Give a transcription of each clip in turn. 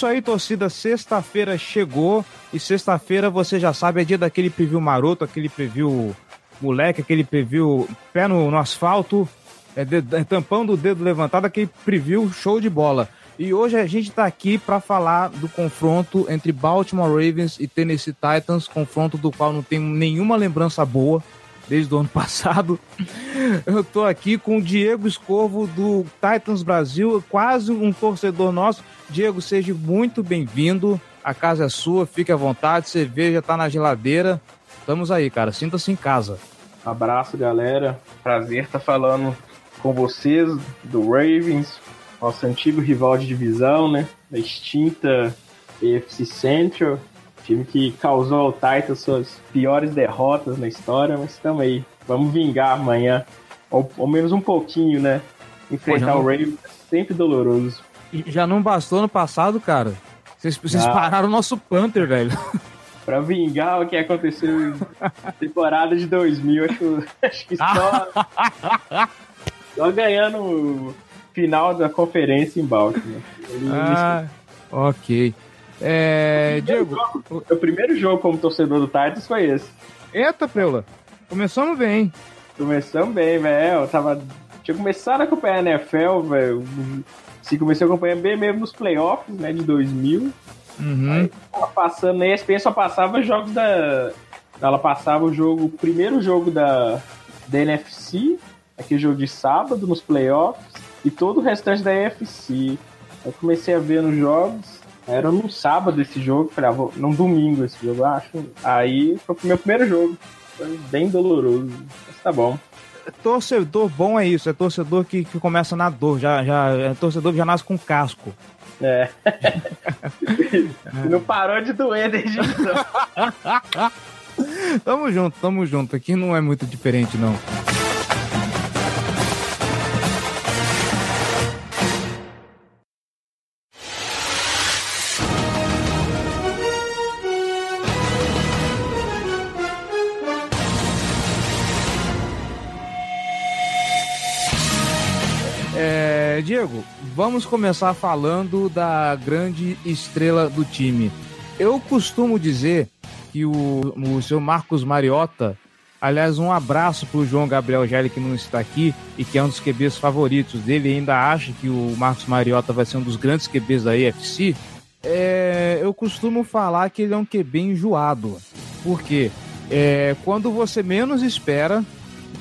isso aí, torcida. Sexta-feira chegou e sexta-feira você já sabe, é dia daquele preview maroto, aquele preview moleque, aquele preview pé no, no asfalto, é, de, é, tampando o dedo levantado, aquele preview show de bola. E hoje a gente tá aqui para falar do confronto entre Baltimore Ravens e Tennessee Titans, confronto do qual não tenho nenhuma lembrança boa desde o ano passado. Eu tô aqui com o Diego Escorvo do Titans Brasil, quase um torcedor nosso. Diego, seja muito bem-vindo. A casa é sua, fique à vontade, cerveja tá na geladeira. Estamos aí, cara. Sinta-se em casa. Abraço, galera. Prazer estar falando com vocês do Ravens, nosso antigo rival de divisão, né? Da extinta AFC Central. Time que causou ao Titans suas piores derrotas na história, mas estamos aí. Vamos vingar amanhã. Ou, ou menos um pouquinho, né? Enfrentar Pô, o Ravens é sempre doloroso. Já não bastou no passado, cara. Vocês, vocês Ah. pararam o nosso Panther, velho. Pra vingar o que aconteceu na temporada de 2000, acho, acho que só, só ganhando o final da conferência em Baltimore. Ele- Ah, ok. É, Diego, O primeiro jogo como torcedor do Titans foi esse. eita, Preula. Começamos bem. Começamos bem, velho. Tava. Tinha começado a acompanhar a NFL, velho. Se comecei a acompanhar bem mesmo nos playoffs, né, de 2000. Uhum. Tava passando na ESPN só passava jogos da. Ela passava o jogo, o primeiro jogo da, da NFC, aquele jogo de sábado nos playoffs, e todo o restante da EFC. Eu comecei a ver nos jogos. Era num sábado esse jogo, falei, ah, vou, num domingo esse jogo, acho. Aí foi o meu primeiro jogo. Foi bem doloroso. Mas tá bom. Torcedor bom é isso, é torcedor que, que começa na dor, já, já, é torcedor que já nasce com casco. É. Não parou de doer desde então. Tamo junto, tamo junto. Aqui não é muito diferente, não. É, Diego, vamos começar falando da grande estrela do time. Eu costumo dizer que o, o seu Marcos Mariota, aliás, um abraço para o João Gabriel Gelli, que não está aqui e que é um dos QBs favoritos dele, ainda acha que o Marcos Mariota vai ser um dos grandes QBs da EFC. É, eu costumo falar que ele é um QB enjoado. Por quê? É, quando você menos espera,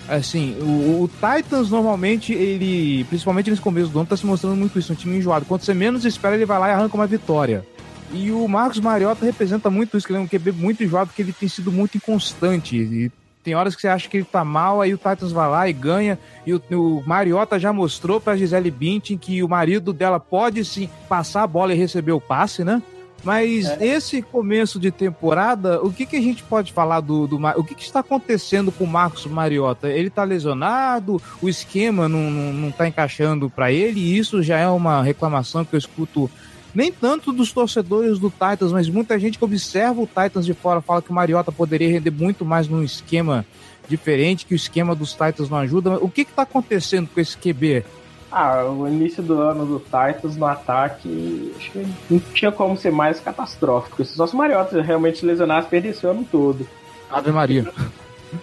assim, o, o Titans normalmente, ele, principalmente nesse começo do ano, tá se mostrando muito isso, um time enjoado. Quando você menos espera, ele vai lá e arranca uma vitória. E o Marcos Mariota representa muito isso, que ele é um QB muito enjoado, porque ele tem sido muito inconstante. E tem horas que você acha que ele tá mal, aí o Titans vai lá e ganha. E o, o Mariota já mostrou pra Gisele Bündchen que o marido dela pode sim passar a bola e receber o passe, né? Mas esse começo de temporada, o que, que a gente pode falar do, do o que, que está acontecendo com o Marcos Mariota? Ele tá lesionado, o esquema não, não, não tá encaixando para ele, e isso já é uma reclamação que eu escuto nem tanto dos torcedores do Titans, mas muita gente que observa o Titans de fora fala que o Mariota poderia render muito mais num esquema diferente, que o esquema dos Titans não ajuda. O que que tá acontecendo com esse QB? Ah, o início do ano do Titans no ataque, acho que não tinha como ser mais catastrófico. Se só se o Mariota realmente lesionasse, perdesse o ano todo. Ave Maria.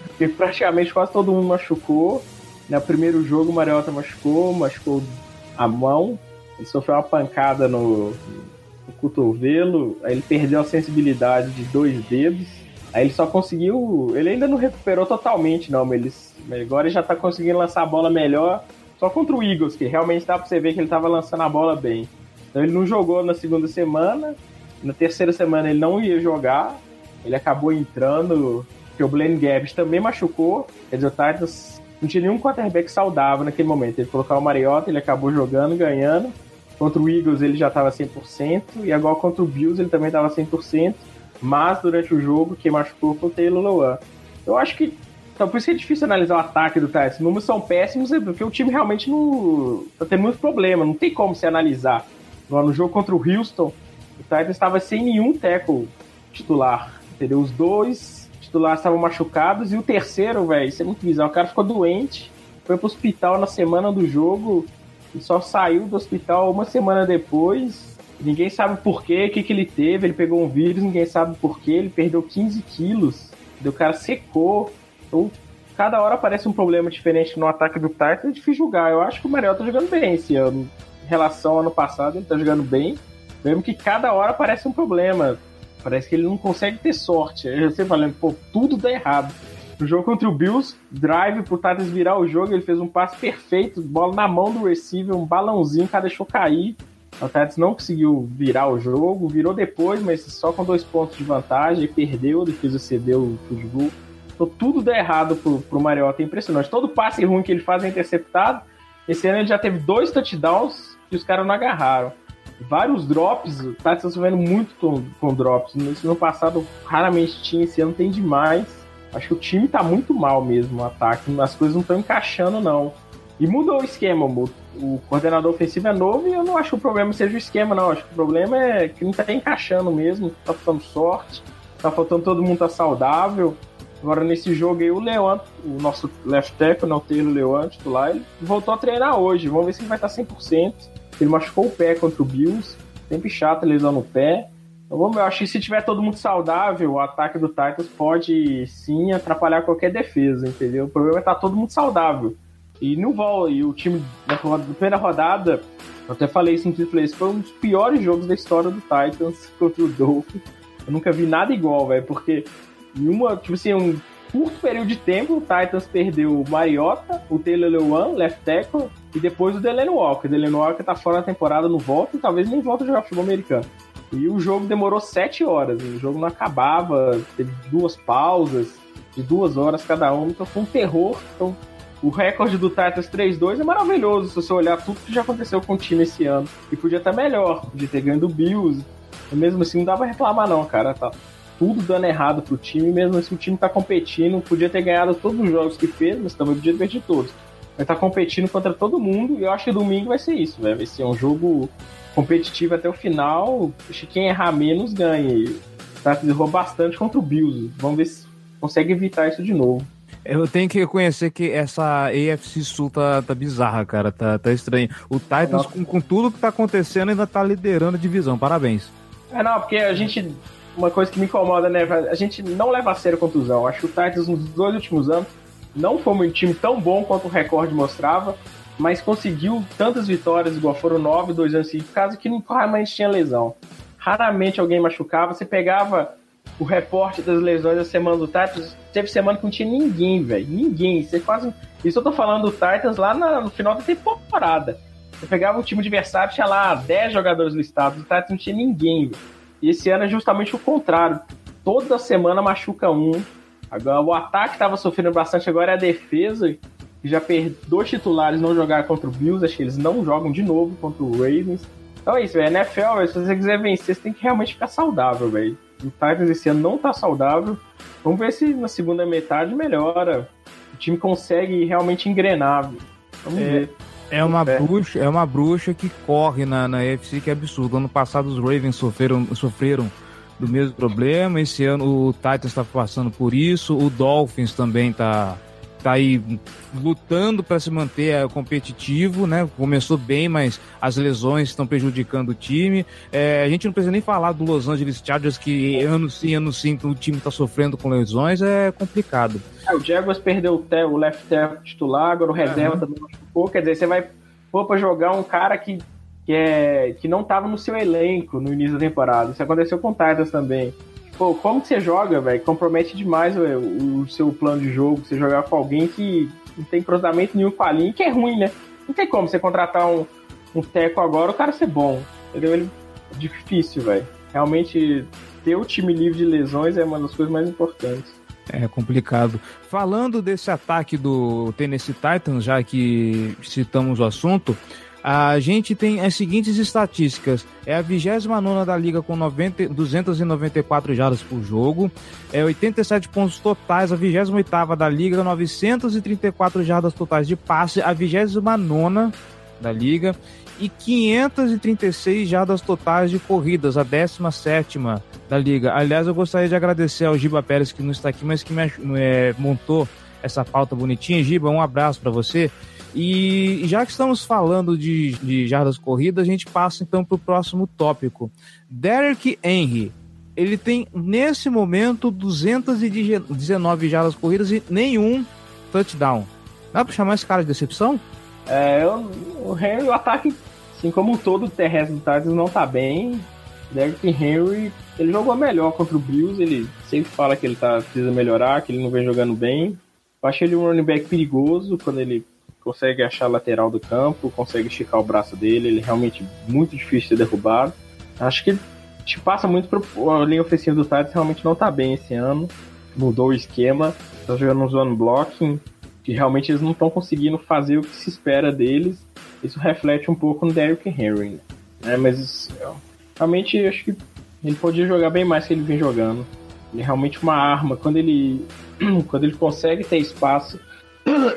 Porque praticamente quase todo mundo machucou. No primeiro jogo o Mariota machucou, machucou a mão. Ele sofreu uma pancada no, no cotovelo, aí ele perdeu a sensibilidade de dois dedos. Aí ele só conseguiu. Ele ainda não recuperou totalmente, não, mas ele, agora ele já tá conseguindo lançar a bola melhor. Só contra o Eagles, que realmente dá pra você ver que ele tava lançando a bola bem. Então ele não jogou na segunda semana. Na terceira semana ele não ia jogar. Ele acabou entrando porque o Blaine Gabbs também machucou, quer dizer, o Titans não tinha nenhum quarterback saudável naquele momento. Ele colocou o Mariota, ele acabou jogando, ganhando. Contra o Eagles ele já estava 100%, e agora contra o Bills ele também estava 100%, mas durante o jogo quem machucou foi o Taylor Lewan. Eu acho que então, por isso que é difícil analisar o ataque do Titans. Os números são péssimos, é porque o time realmente não. tá tendo muito problema, não tem como se analisar. No jogo contra o Houston, o Titans estava sem nenhum tackle titular. Entendeu? Os dois titulares estavam machucados e o terceiro, velho, isso é muito bizarro. O cara ficou doente, foi pro hospital na semana do jogo e só saiu do hospital uma semana depois. Ninguém sabe por quê, o que, que ele teve. Ele pegou um vírus, ninguém sabe por quê. Ele perdeu 15 quilos. O cara secou. Então, cada hora aparece um problema diferente no ataque do Titans, é difícil julgar. Eu acho que o Mariota tá jogando bem esse ano. Em relação ao ano passado, ele tá jogando bem. Mesmo que cada hora aparece um problema. Parece que ele não consegue ter sorte. Eu sempre falando, pô, tudo dá errado. No jogo contra o Bills, drive pro Titans virar o jogo, ele fez um passe perfeito, bola na mão do receiver, um balãozinho, o cara deixou cair. O Titans não conseguiu virar o jogo, virou depois, mas só com dois pontos de vantagem, perdeu, a defesa cedeu o futebol. Então tudo dá errado pro, pro Mariota, é impressionante. Todo passe ruim que ele faz é interceptado. Esse ano ele já teve dois touchdowns que os caras não agarraram. Vários drops, o tá sofrendo muito com, com drops. No ano passado raramente tinha, esse ano tem demais. Acho que o time tá muito mal mesmo, o ataque. As coisas não estão encaixando, não. E mudou o esquema, o, o coordenador ofensivo é novo e eu não acho que o problema seja o esquema, não. Acho que o problema é que não tá encaixando mesmo, tá faltando sorte, tá faltando todo mundo tá saudável. Agora, nesse jogo aí, o Leão, o nosso left tackle, não tem o Leão titular, ele voltou a treinar hoje. Vamos ver se ele vai estar 100%. Ele machucou o pé contra o Bills. Sempre chato lesão no pé. Então, vamos eu acho que se tiver todo mundo saudável, o ataque do Titans pode sim atrapalhar qualquer defesa, entendeu? O problema é estar todo mundo saudável. E no vol, e o time na primeira rodada, eu até falei isso no esse foi um dos piores jogos da história do Titans contra o Dolphins. Eu nunca vi nada igual, velho, porque em uma, tipo assim, um curto período de tempo, o Titans perdeu o Mariota, o Taylor Lewan, left tackle, e depois o Delaney Walker. O Delaney Walker tá fora da temporada, não volta e talvez nem volta a jogar futebol americano. E o jogo demorou sete horas, o jogo não acabava, teve duas pausas de duas horas cada uma, então foi um terror. Então, o recorde do Titans 3-2 é maravilhoso se você olhar tudo que já aconteceu com o time esse ano. E podia estar melhor, podia ter ganho do Bills. Mesmo assim, não dá pra reclamar, não, cara. Tá, tudo dando errado pro time, mesmo assim o time tá competindo, podia ter ganhado todos os jogos que fez, mas também podia ter perdido todos. Mas tá competindo contra todo mundo e eu acho que domingo vai ser isso, Vai ser um jogo competitivo até o final. Acho que quem errar menos ganha. E tá errou bastante contra o Bills. Vamos ver se consegue evitar isso de novo. Eu tenho que reconhecer que essa AFC Sul tá, tá bizarra, cara. Tá, tá estranho. O Titans, com, com tudo que tá acontecendo, ainda tá liderando a divisão. Parabéns. É, não, porque a gente uma coisa que me incomoda, né? A gente não leva a sério contusão. Acho que o Titans nos dois últimos anos não foi um time tão bom quanto o recorde mostrava, mas conseguiu tantas vitórias, igual foram nove, dois anos seguidos, caso que raramente tinha lesão. Raramente alguém machucava. Você pegava o reporte das lesões da semana do Titans, teve semana que não tinha ninguém, velho. Ninguém. Você quase. Isso eu tô falando do Titans lá no final da temporada. Você pegava o time adversário, tinha lá 10 jogadores listados, o Titans não tinha ninguém, velho. E esse ano é justamente o contrário. Toda semana machuca um. Agora o ataque estava sofrendo bastante, agora é a defesa, que já perdeu dois titulares não jogar contra o Bills, acho que eles não jogam de novo contra o Ravens. Então é isso, velho. NFL, véio, se você quiser vencer, você tem que realmente ficar saudável, velho. O Titans esse ano não tá saudável. Vamos ver se na segunda metade melhora. O time consegue realmente engrenar. Vamos é, ver. É uma, é. bruxa, é uma bruxa que corre na, na UFC que é absurdo. Ano passado os Ravens sofreram, sofreram do mesmo problema. Esse ano o Titans está passando por isso. O Dolphins também está tá aí lutando para se manter é, competitivo, né? Começou bem, mas as lesões estão prejudicando o time. É, a gente não precisa nem falar do Los Angeles Chargers, que ano sim, ano sim, o time está sofrendo com lesões, é complicado. É, o Jaguars perdeu o, o left tackle titular, agora o reserva uhum. também machucou, quer dizer, você vai pôr para jogar um cara que, que, é, que não estava no seu elenco no início da temporada. Isso aconteceu com o Titans também pô, como que você joga, velho? Compromete demais o, o, seu plano de jogo. Você jogar com alguém que não tem cruzamento nenhum com a linha, que é ruim, né? Não tem como você contratar um, um teco agora, o cara ser bom. Entendeu? Ele, difícil, velho. Realmente, ter o time livre de lesões é uma das coisas mais importantes. É complicado. Falando desse ataque do Tennessee Titans, já que citamos o assunto, a gente tem as seguintes estatísticas. É a 29 da liga com 90, 294 jardas por jogo. É 87 pontos totais. A 28 da liga, 934 jardas totais de passe. A 29 da liga. E 536 jardas totais de corridas. A 17 da liga. Aliás, eu gostaria de agradecer ao Giba Pérez, que não está aqui, mas que me, é, montou essa pauta bonitinha. Giba, um abraço para você. E já que estamos falando de, de jardas corridas, a gente passa então para o próximo tópico. Derek Henry. Ele tem, nesse momento, 219 jardas corridas e nenhum touchdown. Dá para chamar esse cara de decepção? É, o Henry, o ataque, assim como todo o terrestre do Titans, não tá bem. Derrick Henry, ele jogou melhor contra o Bills, ele sempre fala que ele tá, precisa melhorar, que ele não vem jogando bem. Eu achei ele um running back perigoso quando ele consegue achar a lateral do campo, consegue esticar o braço dele, ele é realmente muito difícil de ser derrubado. Acho que te passa muito pro a linha ofensiva do Titans realmente não tá bem esse ano. Mudou o esquema, tá jogando um zone blocking, que realmente eles não estão conseguindo fazer o que se espera deles. Isso reflete um pouco no Derrick Henry, né? Mas realmente acho que ele podia jogar bem mais que ele vem jogando. Ele é realmente uma arma. Quando ele, quando ele consegue ter espaço,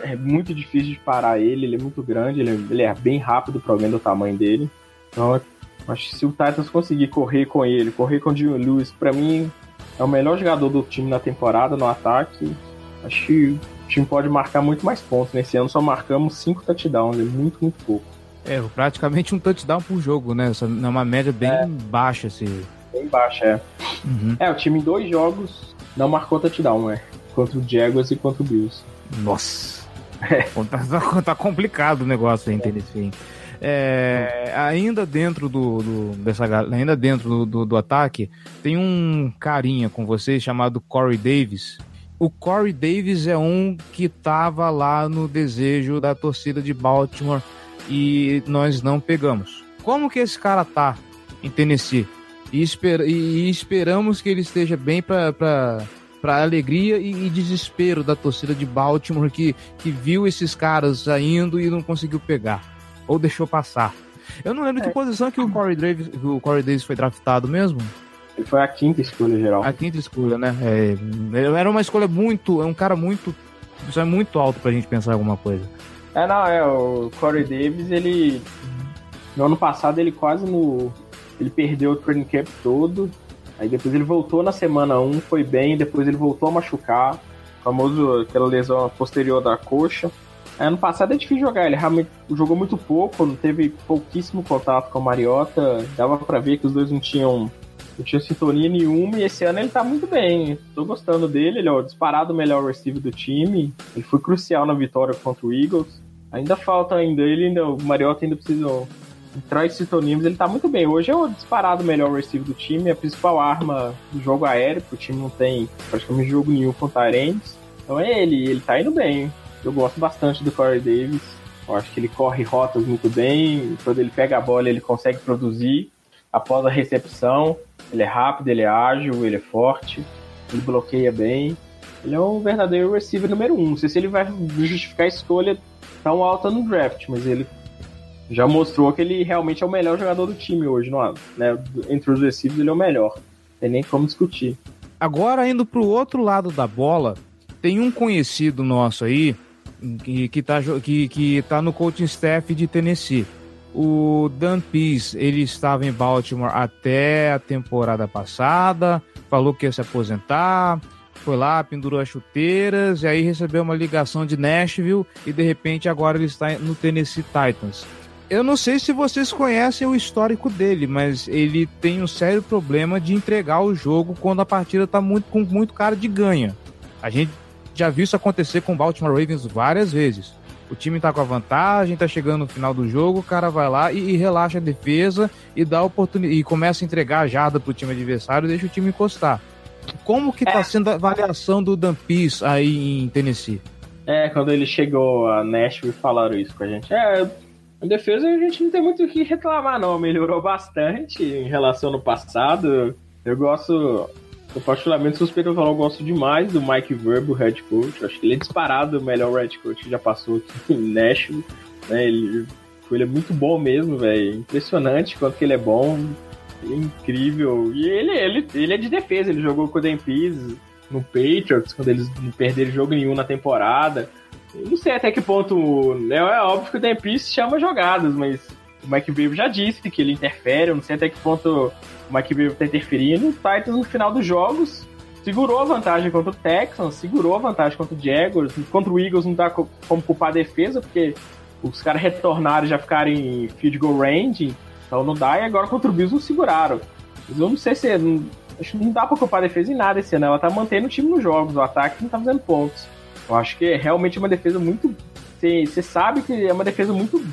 é muito difícil de parar ele, ele é muito grande, ele, ele é bem rápido para alguém do tamanho dele. Então, acho que se o Titans conseguir correr com ele, correr com o Jimmy Lewis, para mim é o melhor jogador do time na temporada, no ataque. Acho que o time pode marcar muito mais pontos. Nesse ano só marcamos cinco touchdowns, é muito, muito pouco. É, praticamente um touchdown por jogo, né? É uma média bem é. baixa, assim. Bem baixa, é. Uhum. É, o time em dois jogos não marcou touchdown, né? Contra o Jaguars e contra o Bills. Nossa. É. Tá, tá, complicado o negócio aí, entendeu? É, ainda dentro do, do, dessa ainda dentro do, do, do, ataque tem um carinha com vocês chamado Corey Davis. O Corey Davis é um que tava lá no desejo da torcida de Baltimore e nós não pegamos. Como que esse cara tá em Tennessee? E, esper, e, e esperamos que ele esteja bem para para alegria e, e, desespero da torcida de Baltimore que, que viu esses caras saindo e não conseguiu pegar ou deixou passar. Eu não lembro é. que posição que o Corey Davis, o Corey Davis foi draftado mesmo. Ele foi a quinta escolha geral. A quinta escolha, né? É, era uma escolha muito, é um cara muito, isso é muito alto pra gente pensar alguma coisa. É, não, é o Corey Davis, ele no ano passado ele quase no ele perdeu o training camp todo Aí depois ele voltou na semana 1, foi bem, depois ele voltou a machucar, famoso aquela lesão posterior da coxa. Ano passado é difícil jogar, ele realmente jogou muito pouco, teve pouquíssimo contato com o Mariota, dava para ver que os dois não tinham, não tinham sintonia nenhuma, e esse ano ele tá muito bem, tô gostando dele, ele é o disparado melhor receiver do time, ele foi crucial na vitória contra o Eagles. Ainda falta ainda, ele ainda, o Mariota ainda precisa traz sintonímos, ele tá muito bem. Hoje é o disparado melhor receiver do time, a principal arma do jogo aéreo, porque o time não tem praticamente jogo nenhum com Tyrants. Então é ele, ele tá indo bem. Eu gosto bastante do Corey Davis. Eu acho que ele corre rotas muito bem. Quando ele pega a bola, ele consegue produzir após a recepção. Ele é rápido, ele é ágil, ele é forte, ele bloqueia bem. Ele é um verdadeiro receiver número um. Não sei se ele vai justificar a escolha tão alta no draft, mas ele já mostrou que ele realmente é o melhor jogador do time hoje, não, né? Entre os receivers, ele é o melhor. Não tem nem como discutir. Agora, indo pro outro lado da bola, tem um conhecido nosso aí que, que, tá, que, que tá no coaching staff de Tennessee. O Dan Pease, ele estava em Baltimore até a temporada passada, falou que ia se aposentar, foi lá, pendurou as chuteiras, e aí recebeu uma ligação de Nashville, e de repente agora ele está no Tennessee Titans. Eu não sei se vocês conhecem o histórico dele, mas ele tem um sério problema de entregar o jogo quando a partida tá muito, com muito cara de ganha. A gente já viu isso acontecer com o Baltimore Ravens várias vezes. O time tá com a vantagem, tá chegando no final do jogo, o cara vai lá e, e relaxa a defesa e dá oportunidade e começa a entregar a jarda pro time adversário e deixa o time encostar. Como que tá é. sendo a avaliação do Dan Pease aí em Tennessee? É, quando ele chegou a Nashville falaram isso com a gente. É, em defesa, a gente não tem muito o que reclamar, não. Melhorou bastante em relação ao passado. Eu gosto. Eu particularmente suspeito falar, eu gosto demais do Mike Verbo, head coach. Eu acho que ele é disparado o melhor head coach que já passou aqui em Nashville. Né? Ele, ele é muito bom mesmo, velho. Impressionante quanto que ele é bom. Ele é incrível. E ele, ele, ele é de defesa, ele jogou com o Pease no Patriots, quando eles não perderam jogo nenhum na temporada. Não sei até que ponto. Né, é óbvio que o Pease chama jogadas, mas o Mike Bibb já disse que ele interfere. Eu não sei até que ponto o Mike Bibb tá interferindo. O Titans, no final dos jogos, segurou a vantagem contra o Texans, segurou a vantagem contra o Jaguars. Contra o Eagles não dá como culpar a defesa, porque os caras retornaram e já ficaram em field goal range, então não dá. E agora contra o Bills não seguraram. Eu não sei se. Não, acho que não dá pra culpar a defesa em nada esse ano. Ela tá mantendo o time nos jogos, o ataque não tá fazendo pontos. Eu acho que é realmente uma defesa muito. Você sabe que é uma defesa muito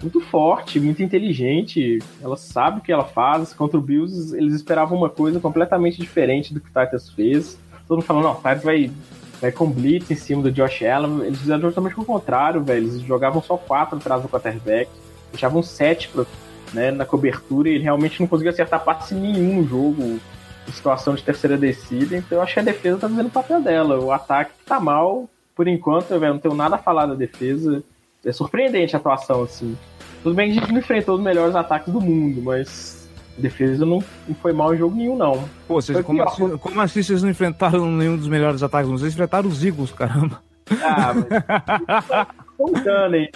muito forte, muito inteligente. Ela sabe o que ela faz. Contra o Bills, eles esperavam uma coisa completamente diferente do que o Titans fez. Todo mundo falando, não, o Titans vai, vai com blitz em cima do Josh Allen. Eles fizeram justamente o contrário, velho. Eles jogavam só quatro atrás do quarterback, deixavam sete pro, né, na cobertura e ele realmente não conseguiu acertar passe nenhum no jogo em situação de terceira descida. Então eu acho que a defesa tá fazendo o papel dela. O ataque tá mal, por enquanto, velho. Não tenho nada a falar da defesa é surpreendente a atuação, assim. Tudo bem que a gente não enfrentou os melhores ataques do mundo, mas a defesa não, não foi mal em jogo nenhum, não. Pô, vocês, como, assim, como, assim, vocês não enfrentaram nenhum dos melhores ataques? Vocês enfrentaram os Eagles, caramba. Ah, mas... contando, hein?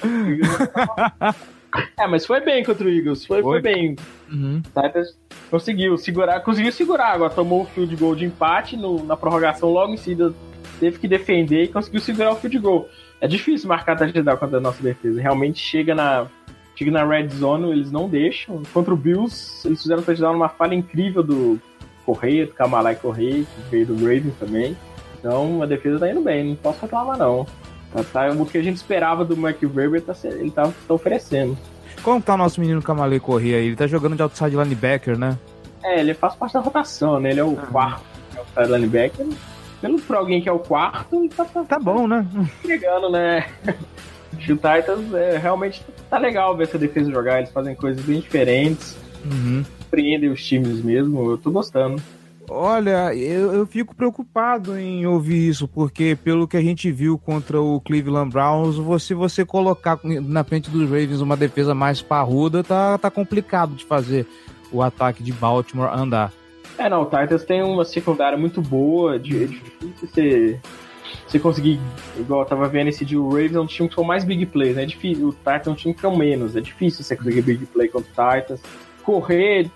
É, mas foi bem contra o Eagles, foi, foi? foi bem. Uhum. Conseguiu segurar, conseguiu segurar, agora tomou o field goal de empate no, na prorrogação logo em seguida, teve que defender e conseguiu segurar o field goal. É difícil marcar touchdown contra a nossa defesa. Realmente chega na, chega na red zone, eles não deixam. Contra o Bills, eles fizeram touchdown numa falha incrível do Correia, do Kamalai Correia, que veio do Raven também. Então a defesa tá indo bem, não posso reclamar não. Tá, tá, o que a gente esperava do Mike Verber, tá, ele tá, tá oferecendo. Como tá o nosso menino Kamalei Correia aí? Ele tá jogando de outside linebacker, né? É, ele faz parte da rotação, né? Ele é o ah. quarto outside linebacker pelo pra alguém que é o quarto, tá, tá, tá bom, né? Chegando, né? o Titans é, realmente tá legal ver essa defesa jogar. Eles fazem coisas bem diferentes. Uhum. Surpreendem os times mesmo. Eu tô gostando. Olha, eu, eu, fico preocupado em ouvir isso, porque pelo que a gente viu contra o Cleveland Browns, se você colocar na frente dos Ravens uma defesa mais parruda, tá, tá complicado de fazer o ataque de Baltimore andar. É, não, o Titans tem uma secundária muito boa, de, é difícil você, você conseguir, igual eu tava vendo esse de o Ravens é um time que foi mais big plays, né? É difícil, o Titans é um time que é menos, é difícil você conseguir big play contra o Titans. Correr,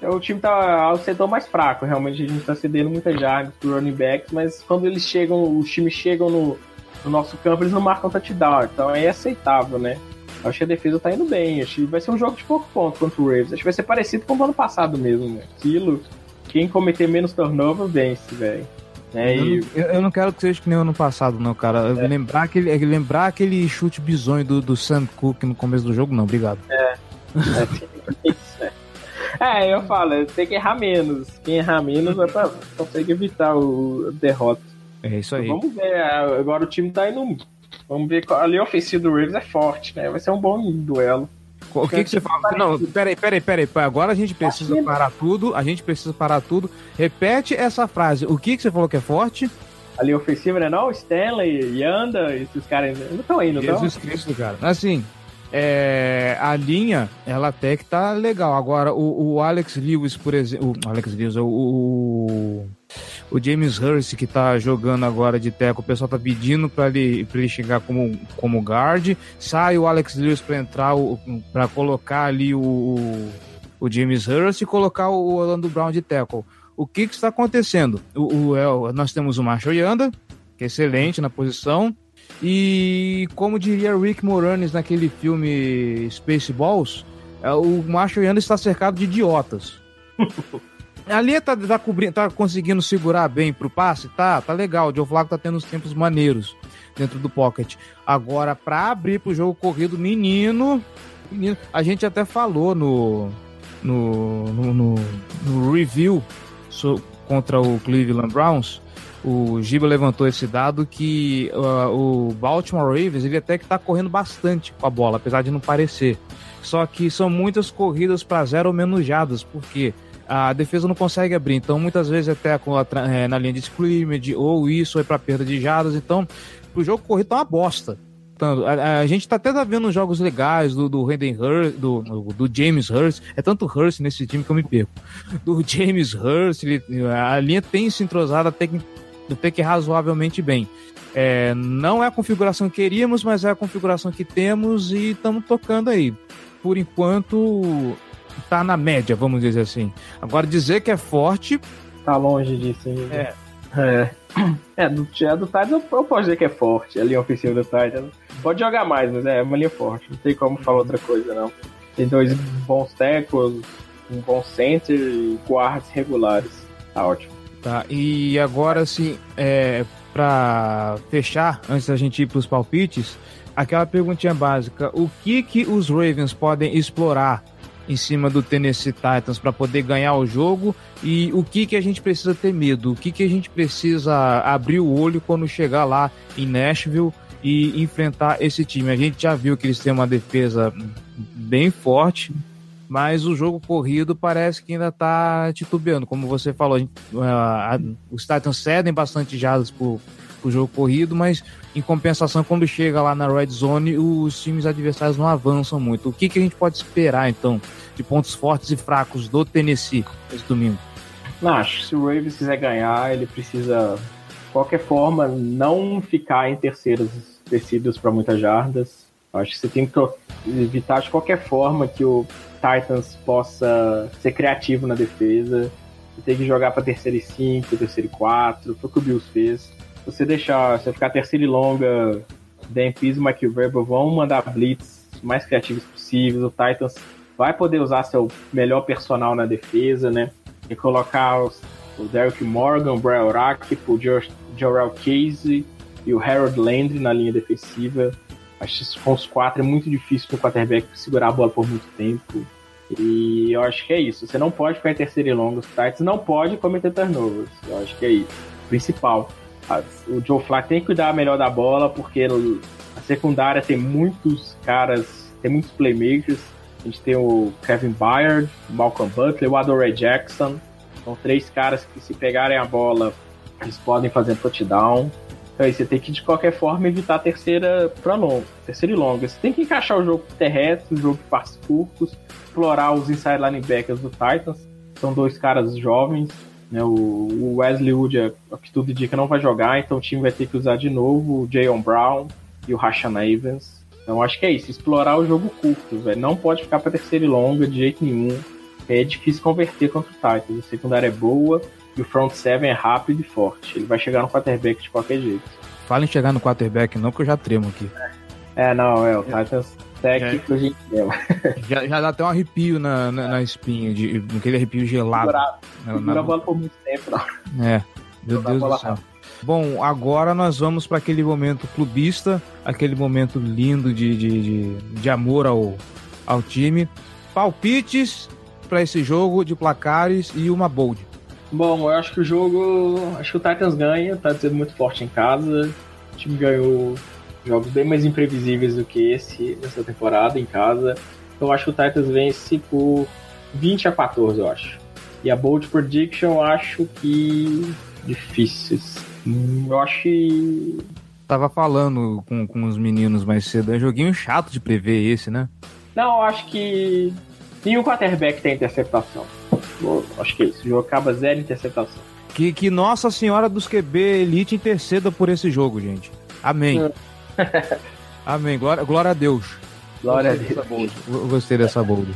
é, o time tá ao setor mais fraco, realmente a gente tá cedendo muitas jardas pro running backs, mas quando eles chegam, os times chegam no, no nosso campo, eles não marcam touchdown, então é aceitável, né? Acho que a defesa tá indo bem. Acho que vai ser um jogo de pouco ponto contra o Ravens. Acho que vai ser parecido com o ano passado mesmo, né? Aquilo quem cometer menos turnover vence, velho. É, eu, e... eu, não quero que seja que nem ano passado, não, cara. É. Lembrar, aquele, é lembrar aquele chute bizonho do, do Sam Cook no começo do jogo, não, obrigado. É. É, é eu falo, tem que errar menos. Quem errar menos vai pra, consegue evitar o derrota. É isso aí. Então, vamos ver, agora o time tá indo. Vamos ver, a linha ofensiva do Ravens é forte, né? Vai ser um bom duelo. O que, que você fala? Não, peraí, peraí, peraí. Agora a gente precisa parar tudo. A gente precisa parar tudo. Repete essa frase. O que, que você falou que é forte? Ali ofensiva, né? Não, Stanley, Yanda, esses caras não estão indo, não Jesus Cristo, cara. Assim, é, a linha, ela até que tá legal. Agora, o, o Alex Lewis, por exemplo. O Alex Lewis, o, o, o James Hurst, que tá jogando agora de teco, o pessoal tá pedindo para ele, ele chegar como, como guard. Sai o Alex Lewis para entrar, para colocar ali o, o James Hurst e colocar o Orlando Brown de tackle. O que que está acontecendo? O, o, é, nós temos o Marshall Yanda, que é excelente na posição. E como diria Rick Moranis naquele filme Spaceballs, é, o Marshall Yanda está cercado de idiotas. Ali tá, tá, cobrindo, tá conseguindo segurar bem pro passe? Tá, tá legal. O Joe Flacco tá tendo uns tempos maneiros dentro do pocket. Agora, pra abrir pro jogo corrido, menino, menino a gente até falou no, no, no, no, no review so, contra o Cleveland Browns. O Giba levantou esse dado que uh, o Baltimore Ravens ele até que tá correndo bastante com a bola, apesar de não parecer. Só que são muitas corridas para zero ou menos jadas, porque quê? A defesa não consegue abrir. Então, muitas vezes até é, na linha de scrimmage, ou isso, é para perda de jardas. Então, o jogo corrido tá uma bosta. A, a, a gente tá até tá vendo jogos legais do, do Hayden Hurst, do, do James Hurst. É tanto Hurst nesse time que eu me perco. Do James Hurst, ele, a linha tem se entrosado até que, até que razoavelmente bem. É, não é a configuração que queríamos, mas é a configuração que temos e estamos tocando aí. Por enquanto, tá na média, vamos dizer assim. Agora, dizer que é forte. Tá longe disso ainda. É. É. É, do, é do Titans eu, eu posso dizer que é forte, a linha ofensiva do Titans. Pode jogar mais, mas é uma linha forte. Não tem como falar outra coisa, não. Tem dois bons tackles, um bom center e guardas regulares. Tá ótimo. Tá, e agora, assim, é, pra fechar, antes da gente ir pros palpites, aquela perguntinha básica: o que que os Ravens podem explorar em cima do Tennessee Titans para poder ganhar o jogo e o que que a gente precisa ter medo, o que que a gente precisa abrir o olho quando chegar lá em Nashville e enfrentar esse time. A gente já viu que eles têm uma defesa bem forte, mas o jogo corrido parece que ainda está titubeando, como você falou. Gente, uh, os Titans cedem bastante jardas por o jogo corrido, mas em compensação, quando chega lá na red zone, os times adversários não avançam muito. O que, que a gente pode esperar, então, de pontos fortes e fracos do Tennessee esse domingo? Acho que se o Ravens quiser ganhar, ele precisa, de qualquer forma, não ficar em terceiros descidos para muitas jardas. Acho que você tem que evitar de qualquer forma que o Titans possa ser criativo na defesa. Tem que jogar para terceira e cinco, terceira e quatro. Foi o que o Bills fez você deixar, você ficar terceira e longa, Pease e Mike Verbo vão mandar blitz mais criativos possíveis. O Titans vai poder usar seu melhor personal na defesa, né? E colocar os, o Derek Morgan, o Brian Rack, o Jorel Casey e o Harold Landry na linha defensiva. Acho que com os quatro é muito difícil para o quarterback segurar a bola por muito tempo. E eu acho que é isso. Você não pode ficar em terceira e longa. Os Titans não pode cometer turnovers. Eu acho que é isso. Principal o Joe Flacco tem que cuidar melhor da bola, porque a secundária tem muitos caras, tem muitos playmakers. A gente tem o Kevin Byard, o Malcolm Butler, o Adore Jackson. São três caras que, se pegarem a bola, eles podem fazer touchdown. Então aí você tem que, de qualquer forma, evitar a terceira para longa, terceira e longa. Você tem que encaixar o jogo terrestre, o jogo de passos curtos, explorar os inside linebackers do Titans. São dois caras jovens, né, o Wesley Wood, é, o que tudo indica, não vai jogar, então o time vai ter que usar de novo o Jayon Brown e o Rashan Evans. Então acho que é isso, explorar o jogo curto, velho. Não pode ficar para terceira e longa de jeito nenhum. É difícil converter contra o Titans. A secundária é boa e o front seven é rápido e forte. Ele vai chegar no quarterback de qualquer jeito. Fala em chegar no quarterback, não, que eu já tremo aqui. É, não, é, o Titans técnico a gente já, já dá até um arrepio na, na, na espinha, de, aquele arrepio gelado. Não na, na... bola por muito tempo, não. É, meu Deus do céu. Bom, agora nós vamos para aquele momento clubista, aquele momento lindo de, de, de, de amor ao, ao time. Palpites para esse jogo de placares e uma bold. Bom, eu acho que o jogo. Acho que o Titans ganha, tá sendo muito forte em casa. O time ganhou jogos bem mais imprevisíveis do que esse nessa temporada em casa. Eu acho que o Titans vence por 20 a 14, eu acho. E a Bold Prediction, eu acho que. difícil. Eu acho que. Tava falando com, com os meninos mais cedo, é um joguinho chato de prever esse, né? Não, eu acho que. Nenhum quarterback tem interceptação. Eu acho que é isso. O jogo acaba zero interceptação. Que, que Nossa Senhora dos QB Elite interceda por esse jogo, gente. Amém. É. Amém. Glória, glória a Deus. Glória Gostei a Deus. Gostei dessa bold.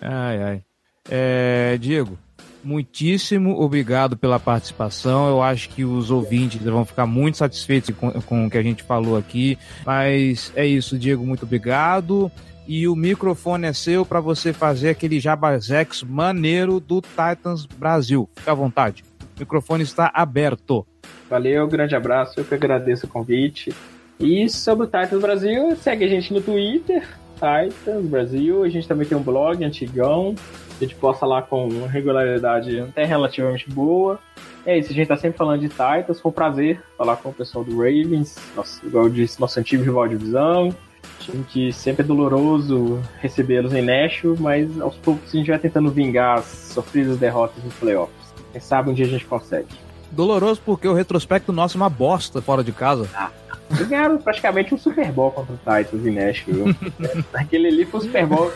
ai, ai. É, Diego, muitíssimo obrigado pela participação. Eu acho que os ouvintes vão ficar muito satisfeitos com, com o que a gente falou aqui. Mas é isso, Diego, muito obrigado. E o microfone é seu para você fazer aquele jabazex maneiro do Titans Brasil. Fica à vontade. O microfone está aberto. Valeu, grande abraço. Eu que agradeço o convite. E sobre o Titans Brasil, segue a gente no Twitter, Titans Brasil. A gente também tem um blog antigão. A gente posta lá com regularidade até relativamente boa. É isso, a gente tá sempre falando de Titans. Foi um prazer falar com o pessoal do Ravens, nosso, igual eu disse, nosso antigo rival de divisão. Time que sempre é doloroso recebê-los em Nashville, mas aos poucos a gente vai tentando vingar as sofridas derrotas nos playoffs. Quem sabe um dia a gente consegue. Doloroso porque o retrospecto nosso é uma bosta fora de casa. Ah, eles ganharam praticamente um Super Bowl contra o Titans em Nashville. Aquele ali foi o Super Bowl.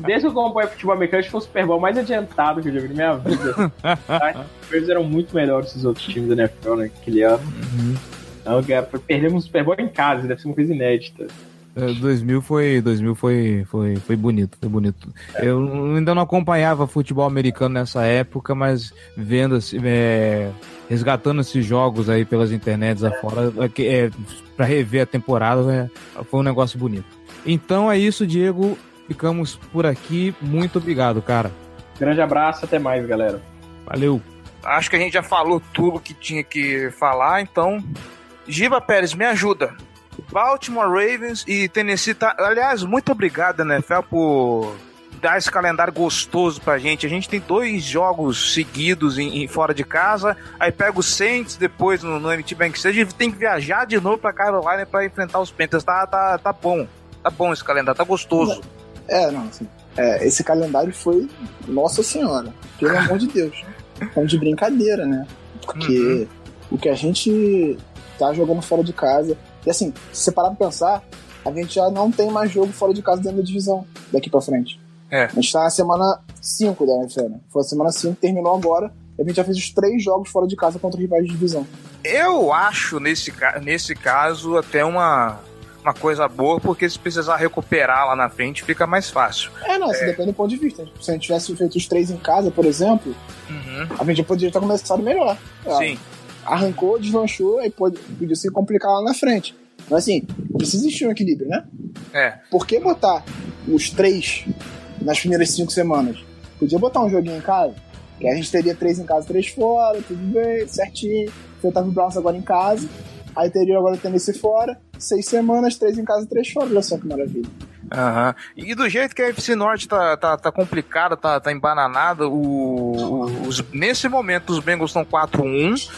Desde que eu acompanho futebol americano, acho que foi o Super Bowl mais adiantado que eu vi na minha vida. Eles eram muito melhores que os outros times da NFL naquele ano. Uhum. Então, perdemos o Super Bowl em casa, deve ser uma coisa inédita. 2000 é, foi 2000 foi, foi, foi bonito, foi bonito. Eu ainda não acompanhava futebol americano nessa época, mas vendo assim, é, resgatando esses jogos aí pelas internets afora, é, é, para rever a temporada, é, foi um negócio bonito. Então é isso, Diego. Ficamos por aqui. Muito obrigado, cara. Grande abraço, até mais, galera. Valeu. Acho que a gente já falou tudo que tinha que falar, então. Giba Pérez, me ajuda. Baltimore Ravens e Tennessee. Tá... Aliás, muito obrigado, NFL, por dar esse calendário gostoso pra gente. A gente tem dois jogos seguidos em, em fora de casa, aí pega o Saints depois no, no MT Bank Stadium e tem que viajar de novo pra Carolina pra enfrentar os Panthers. Tá, tá, tá bom. Tá bom esse calendário, tá gostoso. É, não, assim, é, esse calendário foi, nossa senhora, pelo amor de Deus. Foi de brincadeira, né? Porque uhum. o que a gente tá jogando fora de casa. E assim, se você parar pra pensar, a gente já não tem mais jogo fora de casa dentro da divisão daqui pra frente. É. A gente tá na semana 5 da NFL, né? Foi a semana 5, terminou agora. E a gente já fez os três jogos fora de casa contra rivais de divisão. Eu acho, nesse, nesse caso, até uma, uma coisa boa, porque se precisar recuperar lá na frente, fica mais fácil. É, não, isso é. depende do ponto de vista. Se a gente tivesse feito os três em casa, por exemplo, uhum. a gente poderia ter começado melhor. Sim. Arrancou, deslanchou, e pode, podia se complicar lá na frente. Mas assim, precisa existir um equilíbrio, né? É. Por que botar os três nas primeiras cinco semanas. Podia botar um joguinho em casa, que a gente teria três em casa, três fora, tudo bem, certinho. Enfrentava o Browns agora em casa, aí teria agora o Tennessee fora, seis semanas, três em casa, três fora. Olha só que maravilha. Uhum. E do jeito que a FC Norte tá, tá, tá complicada, tá, tá embananada, o, os, nesse momento os Bengals estão 4-1,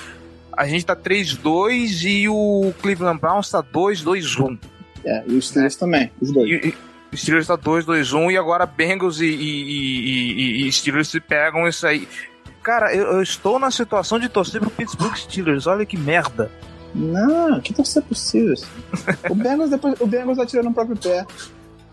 a gente tá 3-2 e o Cleveland Browns tá 2-2-1. É, e os Steelers é. também, os dois. E, Steelers tá 2-2-1 e agora Bengals e, e, e, e, Steelers se pegam isso aí. Cara, eu, eu, estou na situação de torcer pro Pittsburgh Steelers, olha que merda. Não, que torcer pro Steelers. o Bengals depois, o Bengals vai tirando no próprio pé.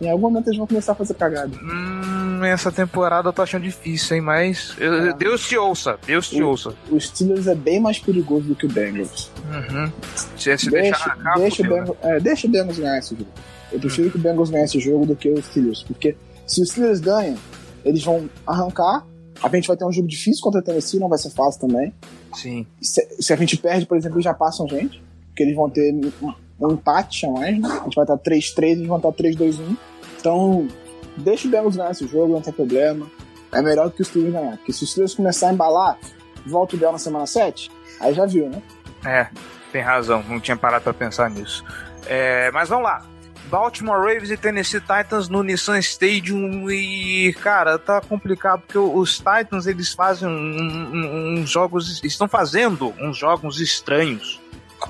Em algum momento eles vão começar a fazer cagada. Hum, essa temporada eu tô achando difícil, hein? Mas é. Deus te ouça, Deus te o, ouça. O Steelers é bem mais perigoso do que o Bengals. Uhum. Se, se deixa, deixar na capa, deixa, o Bengals, é, deixa o Bengals ganhar esse jogo. Eu prefiro que o Bengals ganhe esse jogo do que os Steelers, porque se os Steelers ganham, eles vão arrancar. A gente vai ter um jogo difícil contra o Tennessee, não vai ser fácil também. Sim. Se, se a gente perde, por exemplo, eles já passam a gente, porque eles vão ter um, um empate a mais, né? A gente vai estar 3-3, eles vão estar 3-2-1. Então, deixa o Bengals ganhar esse jogo, não tem problema. É melhor que os Steelers ganhar, porque se os Steelers começar a embalar, volta o Bell na semana 7, aí já viu, né? É, tem razão, não tinha parado pra pensar nisso. É, mas vamos lá. Baltimore Ravens e Tennessee Titans no Nissan Stadium e, cara, tá complicado porque os Titans eles fazem uns um, um, jogos, estão fazendo uns jogos estranhos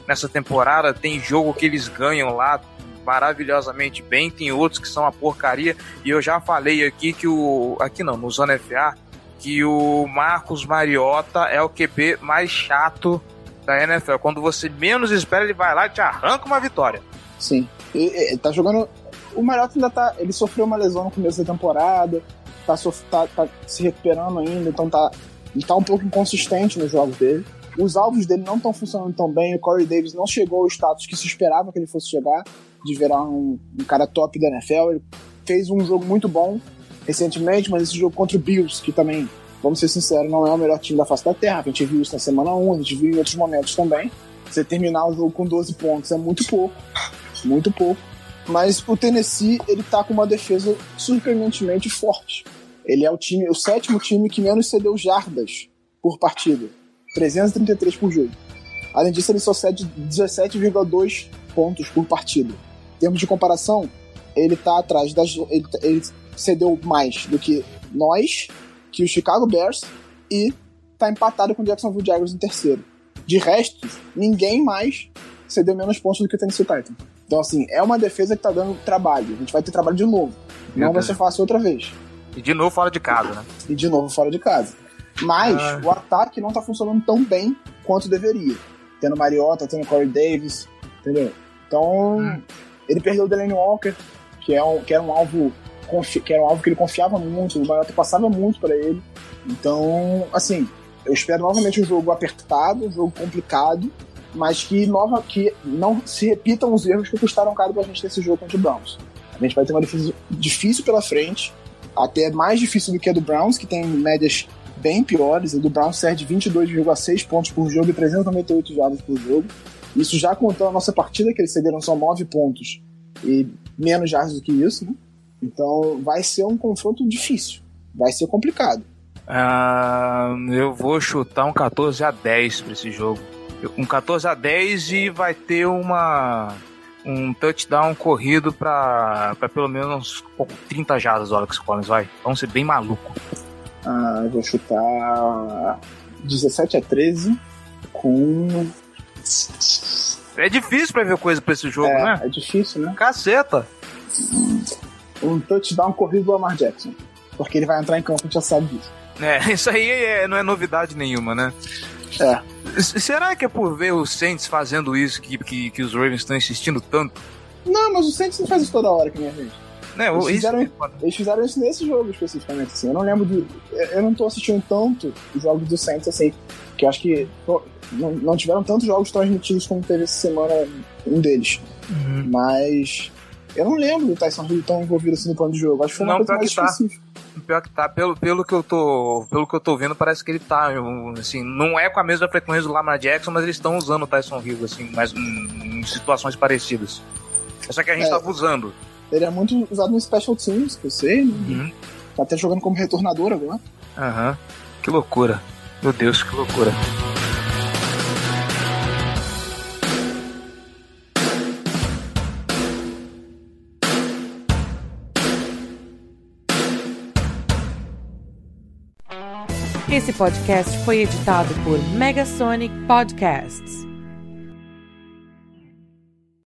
nessa temporada. Tem jogo que eles ganham lá maravilhosamente bem, tem outros que são uma porcaria e eu já falei aqui que o, aqui não, no Zona FA, que o Marcos Mariota é o QB mais chato da NFL. Quando você menos espera, ele vai lá e te arranca uma vitória. Sim. E, e, tá jogando. O Mariota ainda tá. Ele sofreu uma lesão no começo da temporada, tá, tá, tá se recuperando ainda, então tá, ele tá um pouco inconsistente nos jogos dele. Os alvos dele não estão funcionando tão bem. O Corey Davis não chegou ao status que se esperava que ele fosse chegar, de virar um, um cara top da NFL. Ele fez um jogo muito bom recentemente, mas esse jogo contra o Bills, que também, vamos ser sinceros, não é o melhor time da face da Terra. A gente viu isso na semana 1, a gente viu em outros momentos também. Você terminar o jogo com 12 pontos é muito pouco muito pouco. Mas o Tennessee, ele tá com uma defesa surpreendentemente forte. Ele é o time, o sétimo time que menos cedeu jardas por partida. 333 por jogo. Além disso, ele só cede 17,2 pontos por partida. Em termos de comparação, ele tá atrás das. Ele, ele cedeu mais do que nós, que o Chicago Bears, e tá empatado com o Jacksonville Jaguars em terceiro. De resto, ninguém mais cedeu menos pontos do que o Tennessee Titans. Então, assim, é uma defesa que tá dando trabalho. A gente vai ter trabalho de novo. Não vai ser fácil outra vez. E de novo fora de casa, né? E de novo fora de casa. Mas ah. o ataque não tá funcionando tão bem quanto deveria. Tendo Mariota, tendo Corey Davis, entendeu? Então, hum. Ele perdeu o Delaney Walker, que, é um, que era um alvo que era um alvo que ele confiava muito, o Mariota passava muito para ele. Então, assim, eu espero novamente um jogo apertado, um jogo complicado, mas que, nova, que não se repitam os erros que custaram caro pra gente nesse jogo contra o Browns. A gente vai ter uma defesa difícil pela frente, até mais difícil do que a do Browns, que tem médias bem piores. A do Browns serve 22,6 pontos por jogo e 398 jardas por jogo. Isso já contando a nossa partida, que eles cederam só 9 pontos e menos jardas do que isso, né? Então vai ser um confronto difícil, vai ser complicado. Uh, eu vou chutar um 14 a 10 para esse jogo. Um 14 a 10 e vai ter uma um touchdown corrido para pelo menos 30 jardas o Alex Collins, vai. Vamos ser bem maluco. Ah, eu vou chutar 17 a 13 com. É difícil pra ver coisa pra esse jogo, é, né? É difícil, né? Caceta! Um touchdown corrido do Lamar Jackson. Porque ele vai entrar em campo, a gente já sabe disso. É, isso aí é, não é novidade nenhuma, né? É. Será que é por ver os Saints fazendo isso que, que, que os Ravens estão insistindo tanto? Não, mas os Saints não fazem isso toda hora, que nem a gente. Né, eles, fizeram, isso... eles fizeram isso nesse jogo especificamente, assim. Eu não lembro de. Eu não tô assistindo tanto os jogos do Saints, assim, que eu acho que não, não tiveram tantos jogos transmitidos como teve essa semana um deles. Uhum. Mas eu não lembro do Tyson Hill tão envolvido assim no plano de jogo. Acho que foi uma não, coisa mais tá. Pior que tá, pelo, pelo que eu tô. Pelo que eu tô vendo, parece que ele tá. Assim, não é com a mesma frequência do Lamar Jackson, mas eles estão usando o Tyson Hill, assim, mas em, em situações parecidas. Só que a gente é, tava usando. Ele é muito usado no Special Teams, que eu sei, né? Uhum. Tá até jogando como retornador agora. Aham. Uhum. Que loucura. Meu Deus, que loucura. Esse podcast foi editado por Megasonic Podcasts.